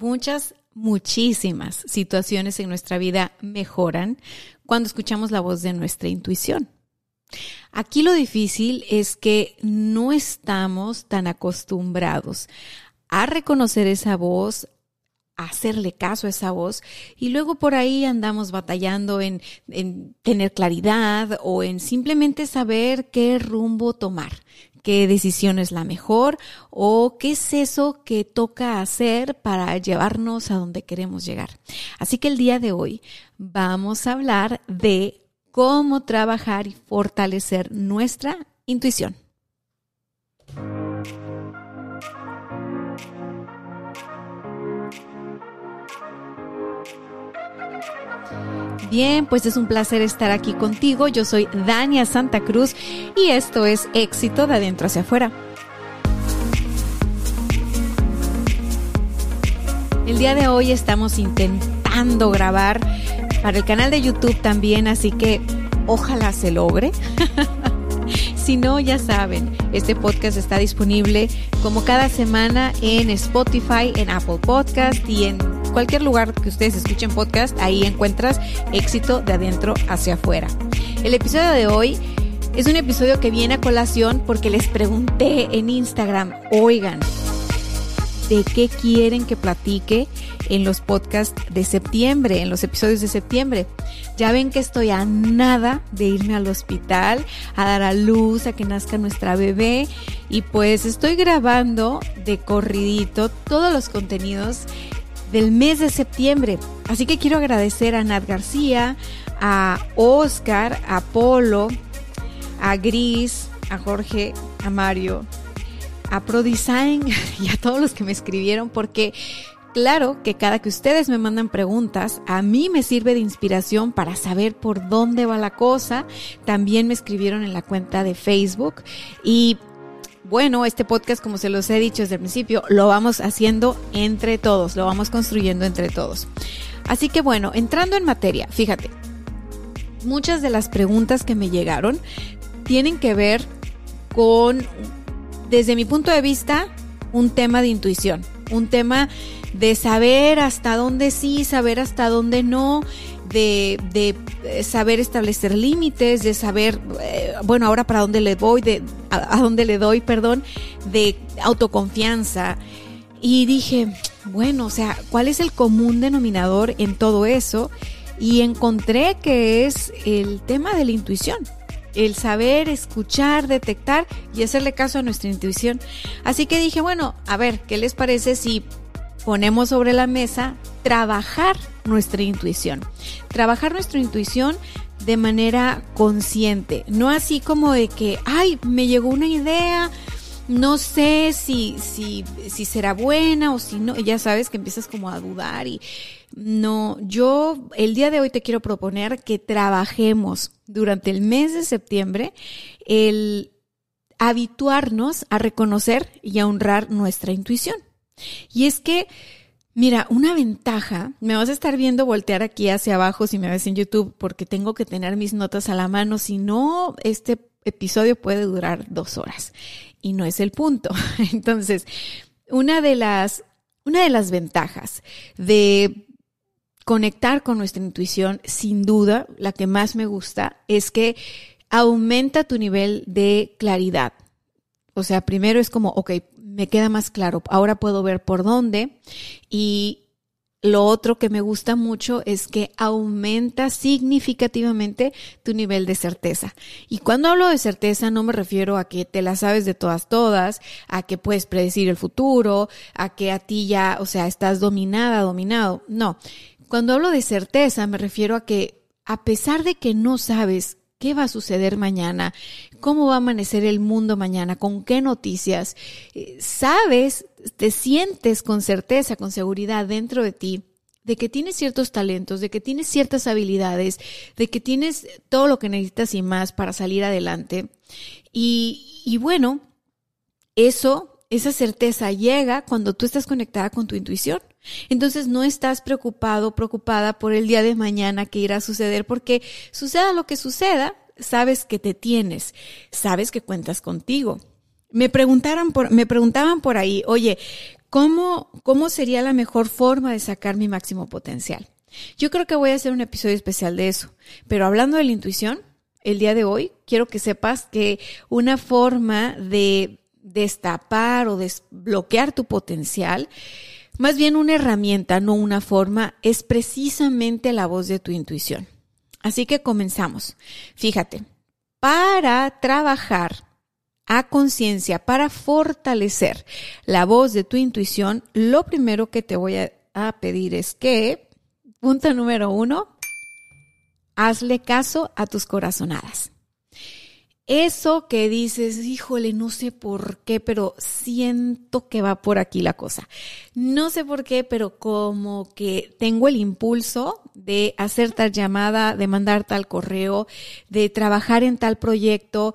Muchas, muchísimas situaciones en nuestra vida mejoran cuando escuchamos la voz de nuestra intuición. Aquí lo difícil es que no estamos tan acostumbrados a reconocer esa voz, hacerle caso a esa voz y luego por ahí andamos batallando en, en tener claridad o en simplemente saber qué rumbo tomar, qué decisión es la mejor o qué es eso que toca hacer para llevarnos a donde queremos llegar. Así que el día de hoy vamos a hablar de cómo trabajar y fortalecer nuestra intuición. Bien, pues es un placer estar aquí contigo. Yo soy Dania Santa Cruz y esto es Éxito de Adentro hacia afuera. El día de hoy estamos intentando grabar para el canal de YouTube también, así que ojalá se logre. si no, ya saben, este podcast está disponible como cada semana en Spotify, en Apple Podcast y en cualquier lugar que ustedes escuchen podcast, ahí encuentras éxito de adentro hacia afuera. El episodio de hoy es un episodio que viene a colación porque les pregunté en Instagram, oigan, de qué quieren que platique en los podcasts de septiembre, en los episodios de septiembre. Ya ven que estoy a nada de irme al hospital, a dar a luz, a que nazca nuestra bebé y pues estoy grabando de corridito todos los contenidos del mes de septiembre. Así que quiero agradecer a Nat García, a Oscar, a Polo, a Gris, a Jorge, a Mario, a ProDesign y a todos los que me escribieron porque claro que cada que ustedes me mandan preguntas, a mí me sirve de inspiración para saber por dónde va la cosa. También me escribieron en la cuenta de Facebook y bueno, este podcast, como se los he dicho desde el principio, lo vamos haciendo entre todos, lo vamos construyendo entre todos. Así que bueno, entrando en materia, fíjate, muchas de las preguntas que me llegaron tienen que ver con desde mi punto de vista, un tema de intuición, un tema de saber hasta dónde sí, saber hasta dónde no, de, de saber establecer límites, de saber, eh, bueno, ahora para dónde le voy, de, a, a dónde le doy, perdón, de autoconfianza. Y dije, bueno, o sea, ¿cuál es el común denominador en todo eso? Y encontré que es el tema de la intuición el saber escuchar, detectar y hacerle caso a nuestra intuición. Así que dije, bueno, a ver, ¿qué les parece si ponemos sobre la mesa trabajar nuestra intuición? Trabajar nuestra intuición de manera consciente, no así como de que, ay, me llegó una idea, no sé si, si, si será buena o si no, ya sabes que empiezas como a dudar y no, yo el día de hoy te quiero proponer que trabajemos durante el mes de septiembre el habituarnos a reconocer y a honrar nuestra intuición. Y es que, mira, una ventaja, me vas a estar viendo voltear aquí hacia abajo si me ves en YouTube porque tengo que tener mis notas a la mano, si no, este episodio puede durar dos horas y no es el punto. Entonces, una de las, una de las ventajas de conectar con nuestra intuición, sin duda, la que más me gusta es que aumenta tu nivel de claridad. O sea, primero es como, ok, me queda más claro, ahora puedo ver por dónde y lo otro que me gusta mucho es que aumenta significativamente tu nivel de certeza. Y cuando hablo de certeza no me refiero a que te la sabes de todas, todas, a que puedes predecir el futuro, a que a ti ya, o sea, estás dominada, dominado. No, cuando hablo de certeza me refiero a que a pesar de que no sabes qué va a suceder mañana, cómo va a amanecer el mundo mañana, con qué noticias, sabes te sientes con certeza, con seguridad dentro de ti, de que tienes ciertos talentos, de que tienes ciertas habilidades, de que tienes todo lo que necesitas y más para salir adelante. Y, y bueno, eso, esa certeza llega cuando tú estás conectada con tu intuición. Entonces no estás preocupado, preocupada por el día de mañana que irá a suceder, porque suceda lo que suceda, sabes que te tienes, sabes que cuentas contigo. Me preguntaron por, me preguntaban por ahí, oye, ¿cómo, ¿cómo sería la mejor forma de sacar mi máximo potencial? Yo creo que voy a hacer un episodio especial de eso. Pero hablando de la intuición, el día de hoy, quiero que sepas que una forma de destapar o desbloquear tu potencial, más bien una herramienta, no una forma, es precisamente la voz de tu intuición. Así que comenzamos. Fíjate, para trabajar a conciencia para fortalecer la voz de tu intuición, lo primero que te voy a, pedir es que, punto número uno, hazle caso a tus corazonadas. Eso que dices, híjole, no sé por qué, pero siento que va por aquí la cosa. No sé por qué, pero como que tengo el impulso de hacer tal llamada, de mandar tal correo, de trabajar en tal proyecto.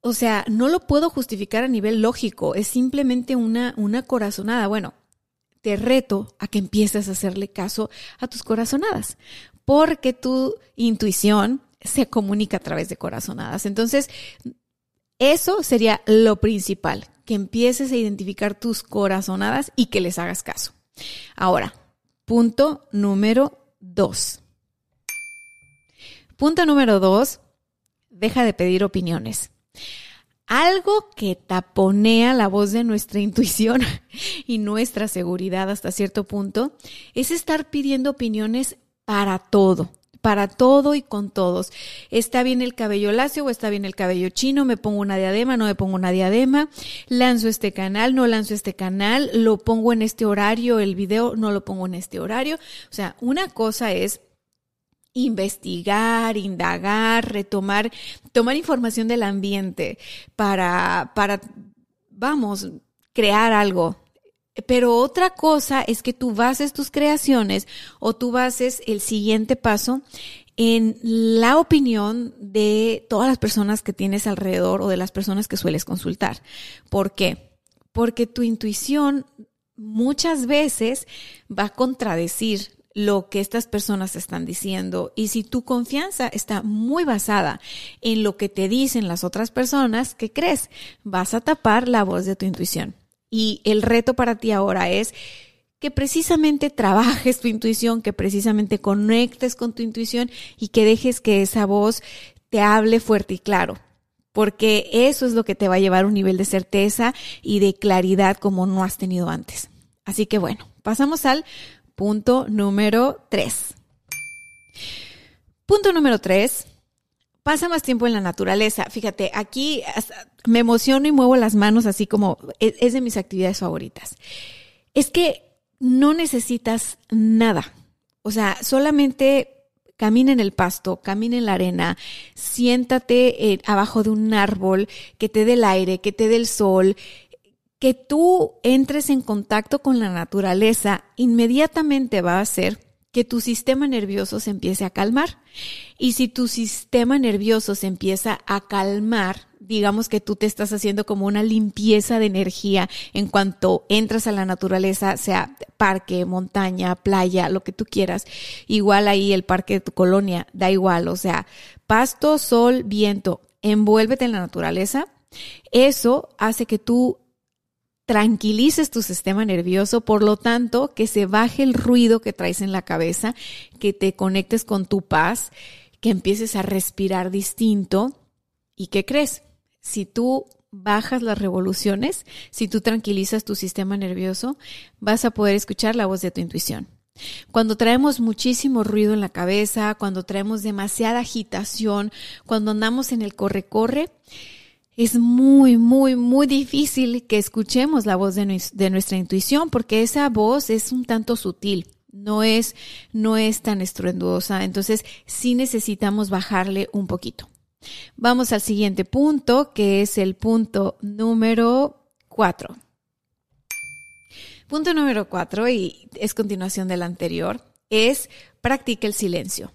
O sea, no lo puedo justificar a nivel lógico, es simplemente una, una corazonada. Bueno, te reto a que empieces a hacerle caso a tus corazonadas, porque tu intuición se comunica a través de corazonadas. Entonces, eso sería lo principal, que empieces a identificar tus corazonadas y que les hagas caso. Ahora, punto número dos. Punto número dos, deja de pedir opiniones. Algo que taponea la voz de nuestra intuición y nuestra seguridad hasta cierto punto es estar pidiendo opiniones para todo para todo y con todos. Está bien el cabello lacio o está bien el cabello chino, me pongo una diadema, no me pongo una diadema, lanzo este canal, no lanzo este canal, lo pongo en este horario, el video no lo pongo en este horario. O sea, una cosa es investigar, indagar, retomar, tomar información del ambiente para, para, vamos, crear algo. Pero otra cosa es que tú bases tus creaciones o tú bases el siguiente paso en la opinión de todas las personas que tienes alrededor o de las personas que sueles consultar. ¿Por qué? Porque tu intuición muchas veces va a contradecir lo que estas personas están diciendo y si tu confianza está muy basada en lo que te dicen las otras personas, ¿qué crees? Vas a tapar la voz de tu intuición. Y el reto para ti ahora es que precisamente trabajes tu intuición, que precisamente conectes con tu intuición y que dejes que esa voz te hable fuerte y claro. Porque eso es lo que te va a llevar a un nivel de certeza y de claridad como no has tenido antes. Así que bueno, pasamos al Punto número tres. Punto número tres. Pasa más tiempo en la naturaleza. Fíjate, aquí me emociono y muevo las manos así como e, es de mis actividades favoritas. Es que no necesitas nada. O sea, solamente camina en el pasto, camina en la arena, siéntate eh, abajo de un árbol que te dé el aire, que te dé el sol, que tú entres en contacto con la naturaleza inmediatamente va a hacer que tu sistema nervioso se empiece a calmar. Y si tu sistema nervioso se empieza a calmar, digamos que tú te estás haciendo como una limpieza de energía en cuanto entras a la naturaleza, sea parque, montaña, playa, lo que tú quieras. Igual ahí el parque de tu colonia, da igual, o sea, pasto, sol, viento, envuélvete en la naturaleza. Eso hace que tú tranquilices tu sistema nervioso, por lo tanto, que se baje el ruido que traes en la cabeza, que te conectes con tu paz, que empieces a respirar distinto. ¿Y qué crees? Si tú bajas las revoluciones, si tú tranquilizas tu sistema nervioso, vas a poder escuchar la voz de tu intuición. Cuando traemos muchísimo ruido en la cabeza, cuando traemos demasiada agitación, cuando andamos en el corre-corre, es muy, muy, muy difícil que escuchemos la voz de, nuestra intuición porque esa voz es un tanto sutil. No es, no es tan estruendosa. Entonces, sí necesitamos bajarle un poquito. Vamos al siguiente punto, que es el punto número cuatro. Punto número cuatro, y es continuación del anterior, es practica el silencio.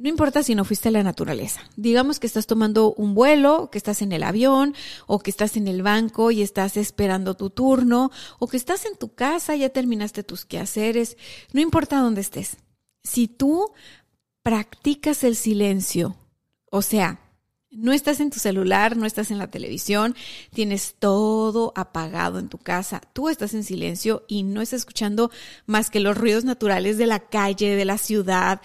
No importa si no fuiste a la naturaleza. Digamos que estás tomando un vuelo, que estás en el avión, o que estás en el banco y estás esperando tu turno, o que estás en tu casa, ya terminaste tus quehaceres. No importa dónde estés. Si tú practicas el silencio, o sea, no estás en tu celular, no estás en la televisión, tienes todo apagado en tu casa, tú estás en silencio y no estás escuchando más que los ruidos naturales de la calle, de la ciudad,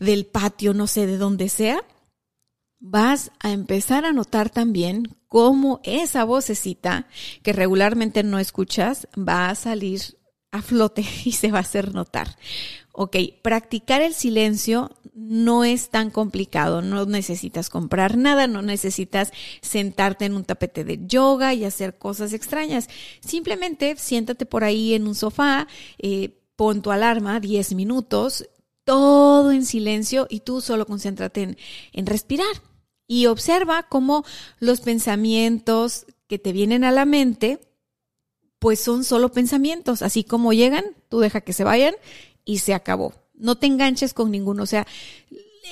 del patio, no sé, de donde sea. Vas a empezar a notar también cómo esa vocecita que regularmente no escuchas va a salir a flote y se va a hacer notar. Ok, practicar el silencio no es tan complicado, no necesitas comprar nada, no necesitas sentarte en un tapete de yoga y hacer cosas extrañas. Simplemente siéntate por ahí en un sofá, eh, pon tu alarma 10 minutos, todo en silencio y tú solo concéntrate en, en respirar. Y observa cómo los pensamientos que te vienen a la mente, pues son solo pensamientos, así como llegan, tú deja que se vayan y se acabó. No te enganches con ninguno. O sea,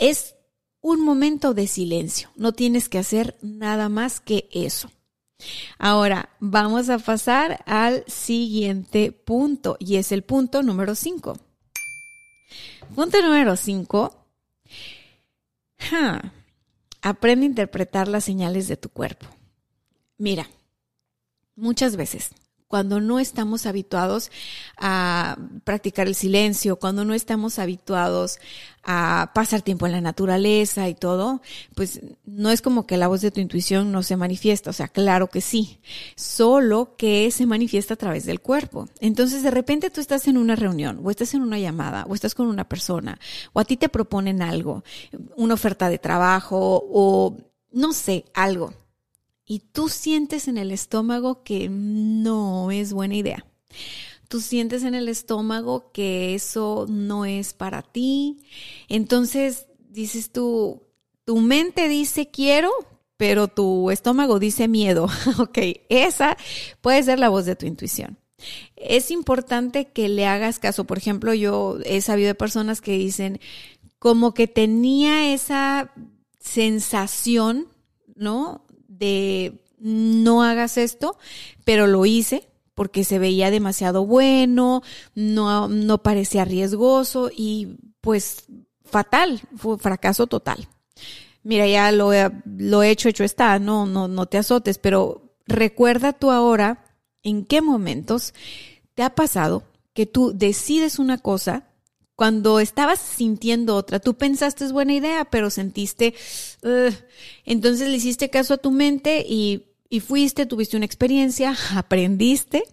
es un momento de silencio. No tienes que hacer nada más que eso. Ahora, vamos a pasar al siguiente punto y es el punto número 5. Punto número 5. Aprende a interpretar las señales de tu cuerpo. Mira, muchas veces cuando no estamos habituados a practicar el silencio, cuando no estamos habituados a pasar tiempo en la naturaleza y todo, pues no es como que la voz de tu intuición no se manifiesta, o sea, claro que sí, solo que se manifiesta a través del cuerpo. Entonces, de repente tú estás en una reunión o estás en una llamada o estás con una persona o a ti te proponen algo, una oferta de trabajo o no sé, algo y tú sientes en el estómago que no es buena idea. Tú sientes en el estómago que eso no es para ti. Entonces dices tú, tu mente dice quiero, pero tu estómago dice miedo. ok, esa puede ser la voz de tu intuición. Es importante que le hagas caso. Por ejemplo, yo he sabido de personas que dicen como que tenía esa sensación, ¿no? De no hagas esto, pero lo hice porque se veía demasiado bueno, no, no parecía riesgoso y pues fatal, fue fracaso total. Mira, ya lo, lo he hecho, hecho está, no, no, no te azotes, pero recuerda tú ahora en qué momentos te ha pasado que tú decides una cosa cuando estabas sintiendo otra, tú pensaste es buena idea, pero sentiste, entonces le hiciste caso a tu mente y, y fuiste, tuviste una experiencia, aprendiste,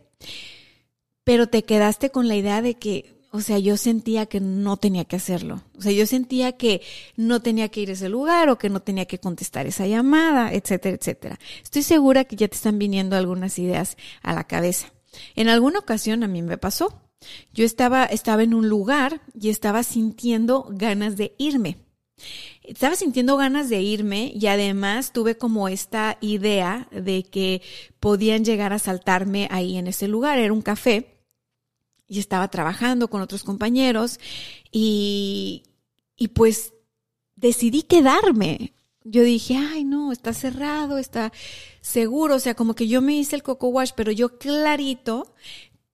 pero te quedaste con la idea de que, o sea, yo sentía que no tenía que hacerlo. O sea, yo sentía que no tenía que ir a ese lugar o que no tenía que contestar esa llamada, etcétera, etcétera. Estoy segura que ya te están viniendo algunas ideas a la cabeza. En alguna ocasión a mí me pasó. Yo estaba, estaba en un lugar y estaba sintiendo ganas de irme. Estaba sintiendo ganas de irme y además tuve como esta idea de que podían llegar a saltarme ahí en ese lugar. Era un café y estaba trabajando con otros compañeros y, y pues decidí quedarme. Yo dije, ay no, está cerrado, está seguro, o sea, como que yo me hice el coco wash, pero yo clarito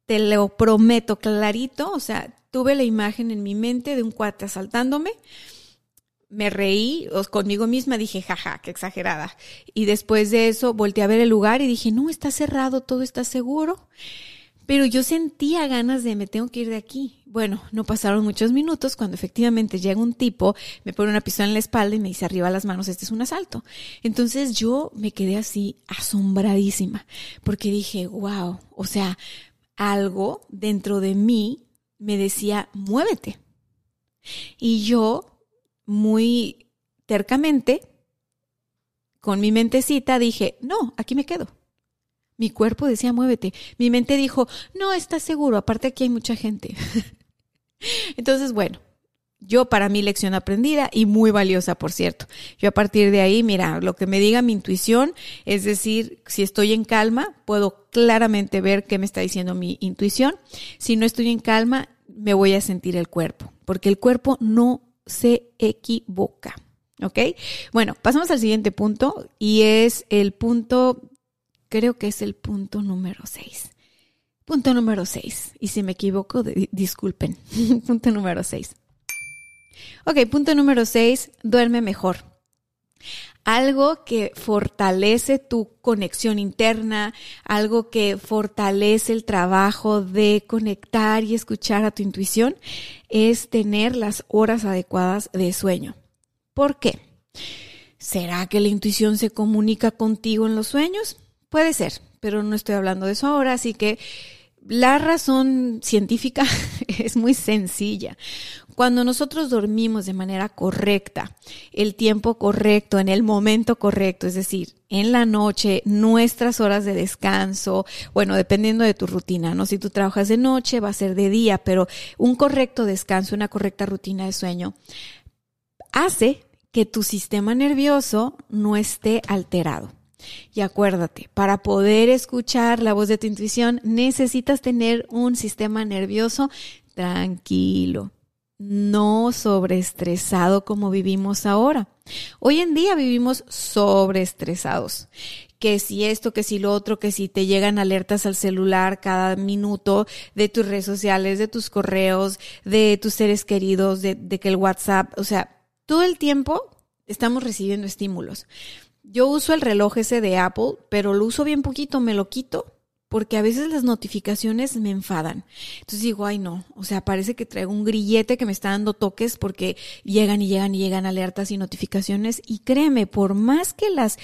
te lo prometo clarito, o sea, tuve la imagen en mi mente de un cuate asaltándome, me reí conmigo misma, dije, jaja, qué exagerada. Y después de eso volteé a ver el lugar y dije, no, está cerrado, todo está seguro. Pero yo sentía ganas de, me tengo que ir de aquí. Bueno, no pasaron muchos minutos cuando efectivamente llega un tipo, me pone una pistola en la espalda y me dice arriba las manos, este es un asalto. Entonces yo me quedé así asombradísima, porque dije, wow, o sea, algo dentro de mí me decía, muévete. Y yo, muy tercamente, con mi mentecita, dije, no, aquí me quedo. Mi cuerpo decía, muévete. Mi mente dijo, no, estás seguro, aparte aquí hay mucha gente. Entonces, bueno, yo para mí lección aprendida y muy valiosa, por cierto. Yo a partir de ahí, mira, lo que me diga mi intuición, es decir, si estoy en calma, puedo claramente ver qué me está diciendo mi intuición. Si no estoy en calma, me voy a sentir el cuerpo, porque el cuerpo no se equivoca. ¿Ok? Bueno, pasamos al siguiente punto y es el punto, creo que es el punto número 6. Punto número 6. Y si me equivoco, disculpen. punto número 6. Ok, punto número 6, duerme mejor. Algo que fortalece tu conexión interna, algo que fortalece el trabajo de conectar y escuchar a tu intuición, es tener las horas adecuadas de sueño. ¿Por qué? ¿Será que la intuición se comunica contigo en los sueños? Puede ser, pero no estoy hablando de eso ahora, así que la razón científica es muy sencilla. Cuando nosotros dormimos de manera correcta, el tiempo correcto, en el momento correcto, es decir, en la noche, nuestras horas de descanso, bueno, dependiendo de tu rutina, ¿no? Si tú trabajas de noche, va a ser de día, pero un correcto descanso, una correcta rutina de sueño, hace que tu sistema nervioso no esté alterado. Y acuérdate, para poder escuchar la voz de tu intuición necesitas tener un sistema nervioso tranquilo, no sobreestresado como vivimos ahora. Hoy en día vivimos sobreestresados. Que si esto, que si lo otro, que si te llegan alertas al celular cada minuto de tus redes sociales, de tus correos, de tus seres queridos, de, de que el WhatsApp, o sea, todo el tiempo estamos recibiendo estímulos. Yo uso el reloj ese de Apple, pero lo uso bien poquito, me lo quito porque a veces las notificaciones me enfadan. Entonces digo, ay no, o sea, parece que traigo un grillete que me está dando toques porque llegan y llegan y llegan alertas y notificaciones y créeme, por más que las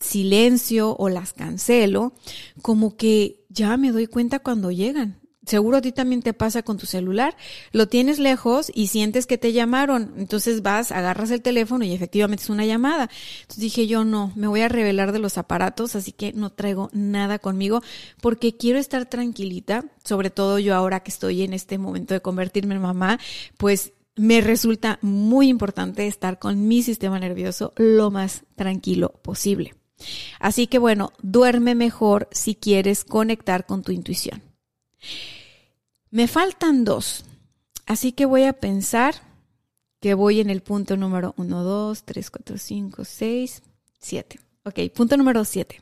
silencio o las cancelo, como que ya me doy cuenta cuando llegan seguro a ti también te pasa con tu celular, lo tienes lejos y sientes que te llamaron, entonces vas, agarras el teléfono y efectivamente es una llamada. Entonces dije yo no, me voy a revelar de los aparatos, así que no traigo nada conmigo porque quiero estar tranquilita, sobre todo yo ahora que estoy en este momento de convertirme en mamá, pues me resulta muy importante estar con mi sistema nervioso lo más tranquilo posible. Así que bueno, duerme mejor si quieres conectar con tu intuición. Me faltan dos, así que voy a pensar que voy en el punto número 1, 2, 3, 4, 5, 6, 7. Ok, punto número 7.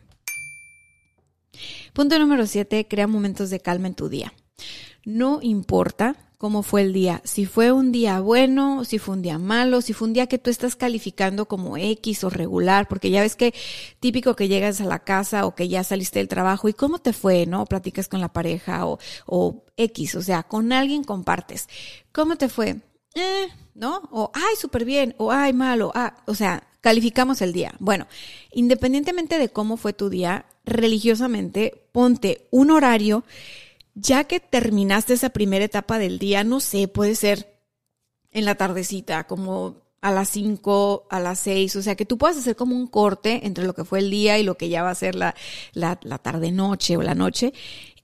Punto número 7, crea momentos de calma en tu día. No importa cómo fue el día, si fue un día bueno, si fue un día malo, si fue un día que tú estás calificando como X o regular, porque ya ves que típico que llegas a la casa o que ya saliste del trabajo y cómo te fue, ¿no? Platicas con la pareja o, o X, o sea, con alguien compartes. ¿Cómo te fue? Eh, ¿no? O, ay, súper bien, o, ay, malo, ah, o sea, calificamos el día. Bueno, independientemente de cómo fue tu día, religiosamente, ponte un horario ya que terminaste esa primera etapa del día, no sé, puede ser en la tardecita, como a las 5, a las 6, o sea, que tú puedas hacer como un corte entre lo que fue el día y lo que ya va a ser la, la, tarde-noche o la noche,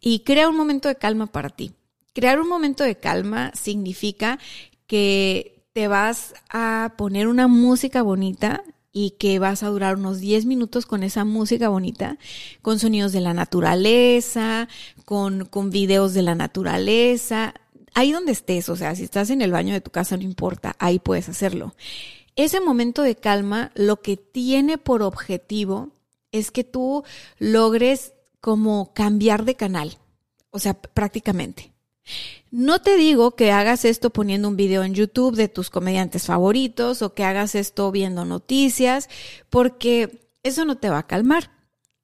y crea un momento de calma para ti. Crear un momento de calma significa que te vas a poner una música bonita y que vas a durar unos 10 minutos con esa música bonita, con sonidos de la naturaleza, con, con videos de la naturaleza, ahí donde estés, o sea, si estás en el baño de tu casa, no importa, ahí puedes hacerlo. Ese momento de calma lo que tiene por objetivo es que tú logres como cambiar de canal, o sea, prácticamente. No te digo que hagas esto poniendo un video en YouTube de tus comediantes favoritos o que hagas esto viendo noticias, porque eso no te va a calmar.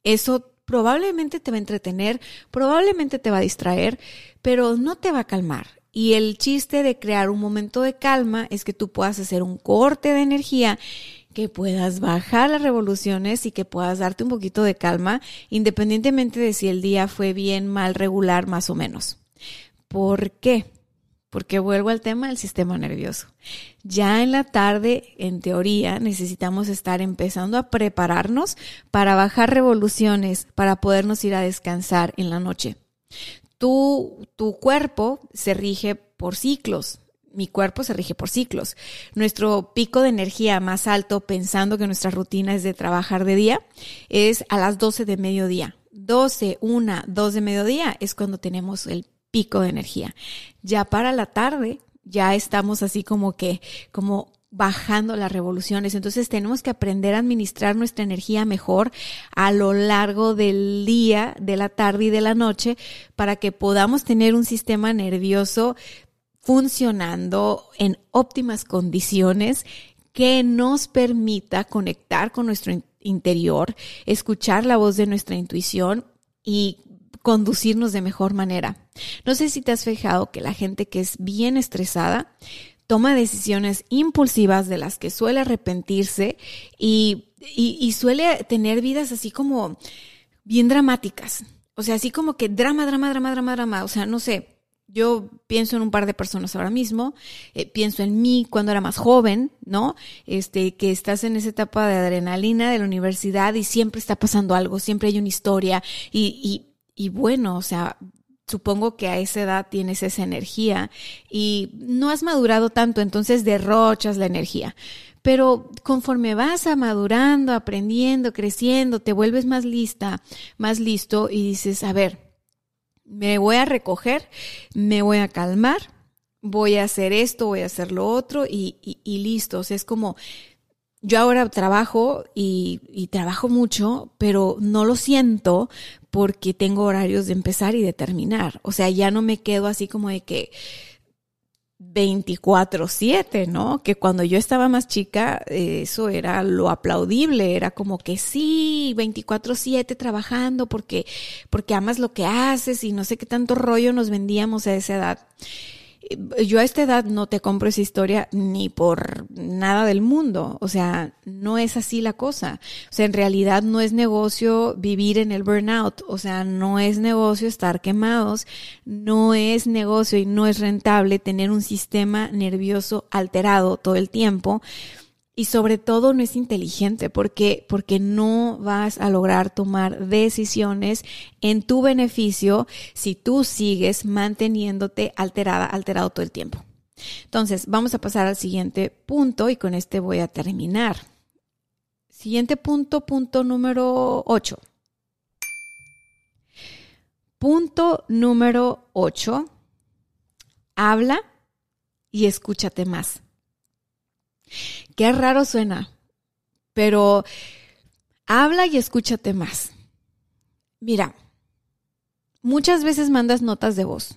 Eso probablemente te va a entretener, probablemente te va a distraer, pero no te va a calmar. Y el chiste de crear un momento de calma es que tú puedas hacer un corte de energía que puedas bajar las revoluciones y que puedas darte un poquito de calma, independientemente de si el día fue bien, mal, regular, más o menos. ¿Por qué? Porque vuelvo al tema del sistema nervioso. Ya en la tarde, en teoría, necesitamos estar empezando a prepararnos para bajar revoluciones, para podernos ir a descansar en la noche. Tu, tu cuerpo se rige por ciclos. mi cuerpo se rige por ciclos. Nuestro pico de energía más alto, pensando que nuestra rutina es de trabajar de día, es a las 12 de mediodía. 12, 1, 2 de mediodía es cuando tenemos el pico de energía. Ya para la tarde, ya estamos así como que, como bajando las revoluciones. Entonces tenemos que aprender a administrar nuestra energía mejor a lo largo del día, de la tarde y de la noche para que podamos tener un sistema nervioso funcionando en óptimas condiciones que nos permita conectar con nuestro interior, escuchar la voz de nuestra intuición y conducirnos de mejor manera. No sé si te has fijado que la gente que es bien estresada toma decisiones impulsivas de las que suele arrepentirse y, y, suele tener vidas así como bien dramáticas. O sea, así como que drama, drama, drama, drama, drama. O sea, no sé, yo pienso en un par de personas ahora mismo, eh, pienso en mí cuando era más joven, ¿no? Este, que estás en esa etapa de adrenalina de la universidad y siempre está pasando algo, siempre hay una historia y, y, y bueno, o sea, supongo que a esa edad tienes esa energía y no has madurado tanto, entonces derrochas la energía. Pero conforme vas a madurando, aprendiendo, creciendo, te vuelves más lista, más listo y dices, a ver, me voy a recoger, me voy a calmar, voy a hacer esto, voy a hacer lo otro y, y, listo. O sea, es como, yo ahora trabajo y, trabajo mucho, pero no lo siento porque tengo horarios de empezar y de terminar. O sea, ya no me quedo así como de que 24/7, ¿no? Que cuando yo estaba más chica, eso era lo aplaudible, era como que sí, 24/7 trabajando porque porque amas lo que haces y no sé qué tanto rollo nos vendíamos a esa edad yo a esta edad no te compro esa historia ni por nada del mundo. O sea, no es así la cosa. O sea, en realidad no es negocio vivir en el burnout. O sea, no es negocio estar quemados. No es negocio y no es rentable tener un sistema nervioso alterado todo el tiempo y sobre todo no es inteligente porque, porque no vas a lograr tomar decisiones en tu beneficio si tú sigues manteniéndote alterada, alterado todo el tiempo. Entonces, vamos a pasar al siguiente punto y con este voy a terminar. Siguiente punto, punto número 8. Punto número 8. Habla y escúchate más. Qué raro suena, pero habla y escúchate más. Mira, muchas veces mandas notas de voz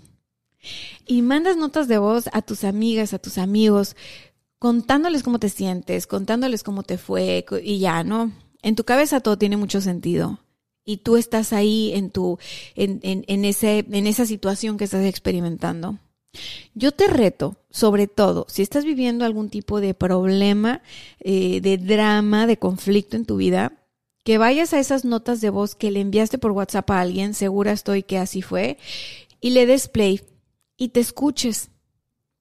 y mandas notas de voz a tus amigas, a tus amigos, contándoles cómo te sientes, contándoles cómo te fue y ya, ¿no? En tu cabeza todo tiene mucho sentido y tú estás ahí en tu, en, ese, en esa situación que estás experimentando. Yo te reto, sobre todo, si estás viviendo algún tipo de problema, eh, de drama, de conflicto en tu vida, que vayas a esas notas de voz que le enviaste por WhatsApp a alguien, segura estoy que así fue, y le des play y te escuches.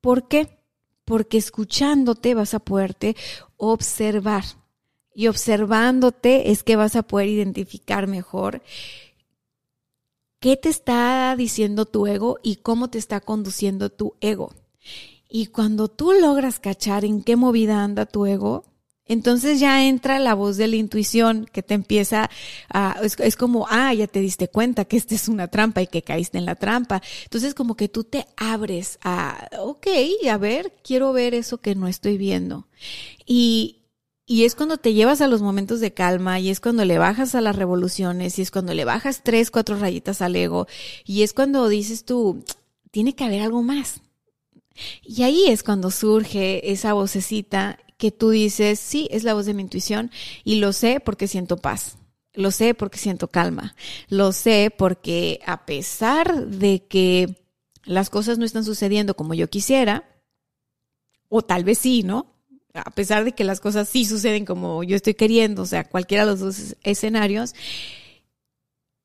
¿Por qué? Porque escuchándote vas a poderte observar. Y observándote es que vas a poder identificar mejor qué te está diciendo tu ego y cómo te está conduciendo tu ego. Y cuando tú logras cachar en qué movida anda tu ego, entonces ya entra la voz de la intuición que te empieza a, es, como, ah, ya te diste cuenta que esta es una trampa y que caíste en la trampa. Entonces como que tú te abres a, ok, a ver, quiero ver eso que no estoy viendo. Y, y es cuando te llevas a los momentos de calma y es cuando le bajas a las revoluciones y es cuando le bajas tres, cuatro rayitas al ego y es cuando dices tú, tiene que haber algo más. Y ahí es cuando surge esa vocecita que tú dices, sí, es la voz de mi intuición y lo sé porque siento paz. Lo sé porque siento calma. Lo sé porque a pesar de que las cosas no están sucediendo como yo quisiera, o tal vez sí, ¿no? A pesar de que las cosas sí suceden como yo estoy queriendo, o sea, cualquiera de los dos escenarios,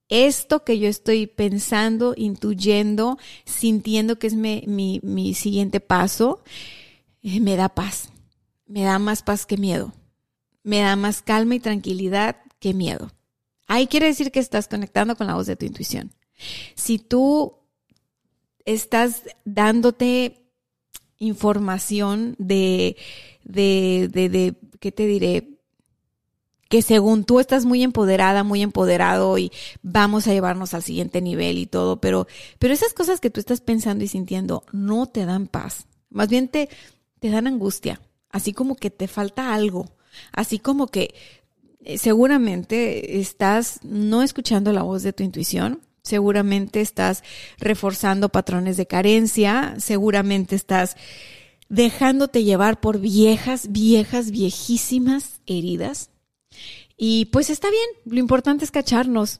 esto que yo estoy pensando, intuyendo, sintiendo que es mi, mi, siguiente paso, eh, me da paz. Me da más paz que miedo. Me da más calma y tranquilidad que miedo. Ahí quiere decir que estás conectando con la voz de tu intuición. Si tú estás dándote información de, de, de, de, ¿qué te diré? que según tú estás muy empoderada, muy empoderado y vamos a llevarnos al siguiente nivel y todo, pero, pero esas cosas que tú estás pensando y sintiendo no te dan paz, más bien te, te dan angustia, así como que te falta algo, así como que eh, seguramente estás no escuchando la voz de tu intuición, seguramente estás reforzando patrones de carencia, seguramente estás dejándote llevar por viejas, viejas, viejísimas heridas y pues está bien, lo importante es cacharnos.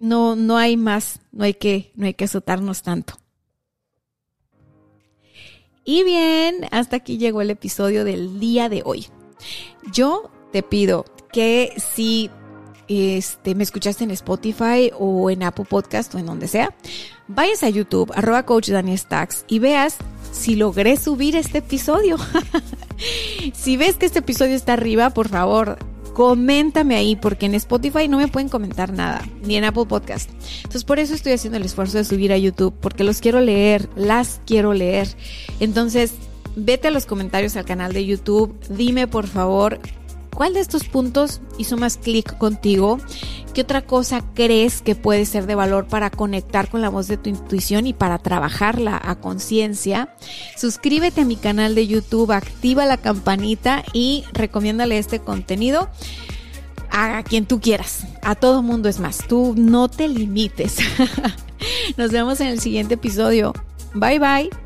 No, no hay más, no hay que, no hay que azotarnos tanto. Y bien, hasta aquí llegó el episodio del día de hoy. Yo te pido que si este, me escuchaste en Spotify o en Apple Podcast o en donde sea, vayas a YouTube, arroba coach Daniel Stacks y veas si logré subir este episodio. si ves que este episodio está arriba, por favor, coméntame ahí, porque en Spotify no me pueden comentar nada, ni en Apple Podcast. Entonces por eso estoy haciendo el esfuerzo de subir a YouTube, porque los quiero leer, las quiero leer. Entonces, vete a los comentarios al canal de YouTube, dime por favor ¿Cuál de estos puntos hizo más clic contigo? ¿Qué otra cosa crees que puede ser de valor para conectar con la voz de tu intuición y para trabajarla a conciencia? Suscríbete a mi canal de YouTube, activa la campanita y recomiéndale este contenido a quien tú quieras. A todo mundo es más. Tú no te limites. Nos vemos en el siguiente episodio. Bye bye.